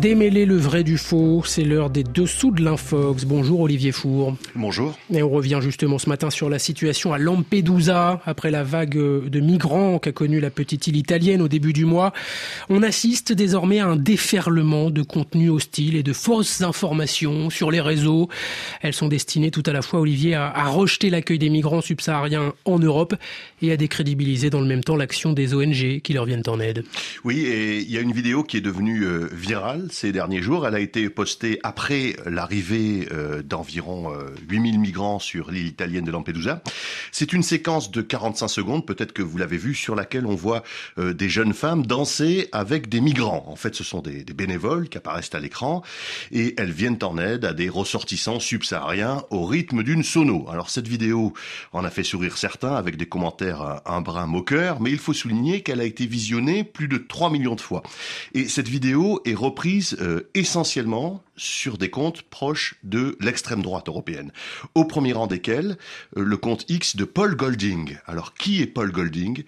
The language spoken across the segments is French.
Démêler le vrai du faux, c'est l'heure des dessous de l'infox. Bonjour Olivier Four. Bonjour. Et on revient justement ce matin sur la situation à Lampedusa, après la vague de migrants qu'a connue la petite île italienne au début du mois. On assiste désormais à un déferlement de contenus hostiles et de fausses informations sur les réseaux. Elles sont destinées tout à la fois, Olivier, à, à rejeter l'accueil des migrants subsahariens en Europe et à décrédibiliser dans le même temps l'action des ONG qui leur viennent en aide. Oui, et il y a une vidéo qui est devenue euh, ces derniers jours. Elle a été postée après l'arrivée euh, d'environ 8000 euh, migrants sur l'île italienne de Lampedusa. C'est une séquence de 45 secondes, peut-être que vous l'avez vue, sur laquelle on voit euh, des jeunes femmes danser avec des migrants. En fait, ce sont des, bénévoles qui apparaissent à l'écran et elles viennent en aide à des ressortissants subsahariens au rythme d'une sono. Alors cette vidéo en a fait sourire certains avec des commentaires un brin moqueur, mais il faut souligner qu'elle a été visionnée plus de 3 millions de fois. Et cette vidéo est reprise euh, essentiellement sur des comptes proches de l'extrême droite européenne. Au premier rang desquels, euh, le compte X de Paul Golding. Alors, qui est Paul Golding?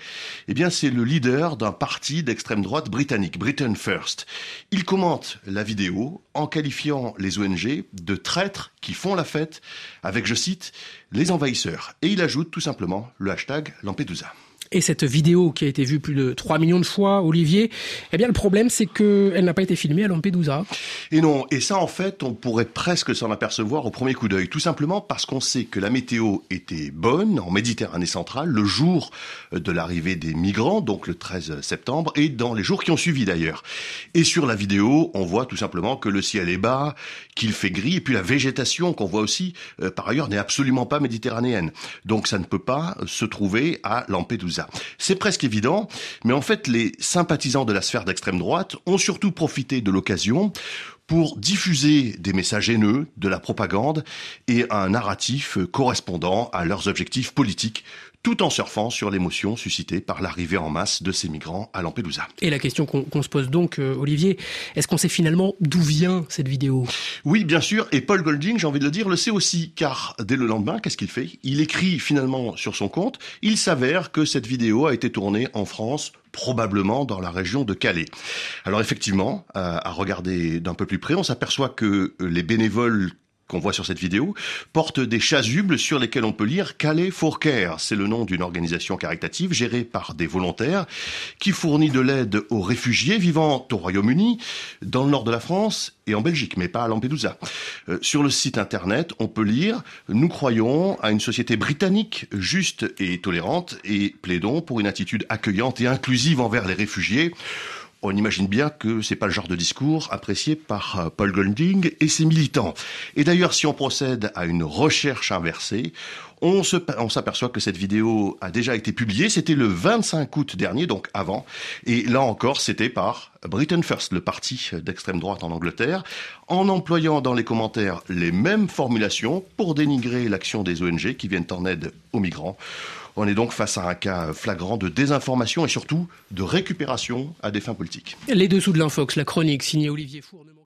Eh bien, c'est le leader d'un parti d'extrême droite britannique, Britain First. Il commente la vidéo en qualifiant les ONG de traîtres qui font la fête avec, je cite, les envahisseurs. Et il ajoute tout simplement le hashtag Lampedusa. Et cette vidéo qui a été vue plus de 3 millions de fois, Olivier, eh bien le problème c'est qu'elle n'a pas été filmée à Lampedusa. Et non, et ça en fait on pourrait presque s'en apercevoir au premier coup d'œil, tout simplement parce qu'on sait que la météo était bonne en Méditerranée centrale le jour de l'arrivée des migrants, donc le 13 septembre, et dans les jours qui ont suivi d'ailleurs. Et sur la vidéo, on voit tout simplement que le ciel est bas, qu'il fait gris, et puis la végétation qu'on voit aussi, euh, par ailleurs, n'est absolument pas méditerranéenne. Donc ça ne peut pas se trouver à Lampedusa. C'est presque évident, mais en fait, les sympathisants de la sphère d'extrême droite ont surtout profité de l'occasion pour diffuser des messages haineux, de la propagande et un narratif correspondant à leurs objectifs politiques tout en surfant sur l'émotion suscitée par l'arrivée en masse de ces migrants à Lampedusa. Et la question qu'on se pose donc, euh, Olivier, est-ce qu'on sait finalement d'où vient cette vidéo? Oui, bien sûr, et Paul Golding, j'ai envie de le dire, le sait aussi, car dès le lendemain, qu'est-ce qu'il fait? Il écrit finalement sur son compte, il s'avère que cette vidéo a été tournée en France probablement dans la région de Calais. Alors effectivement, à regarder d'un peu plus près, on s'aperçoit que les bénévoles qu'on voit sur cette vidéo, porte des chasubles sur lesquels on peut lire Calais for Care. C'est le nom d'une organisation caritative gérée par des volontaires qui fournit de l'aide aux réfugiés vivant au Royaume-Uni, dans le nord de la France et en Belgique, mais pas à Lampedusa. Euh, sur le site internet, on peut lire Nous croyons à une société britannique juste et tolérante et plaidons pour une attitude accueillante et inclusive envers les réfugiés on imagine bien que c'est pas le genre de discours apprécié par euh, Paul Golding et ses militants. Et d'ailleurs, si on procède à une recherche inversée, on, s'aperçoit que cette vidéo a déjà été publiée. C'était le 25 août dernier, donc avant. Et là encore, c'était par Britain First, le parti d'extrême droite en Angleterre, en employant dans les commentaires les mêmes formulations pour dénigrer l'action des ONG qui viennent en aide aux migrants. On est donc face à un cas flagrant de désinformation et surtout de récupération à des fins politiques. Les dessous de l'infox, la chronique signée Olivier Four.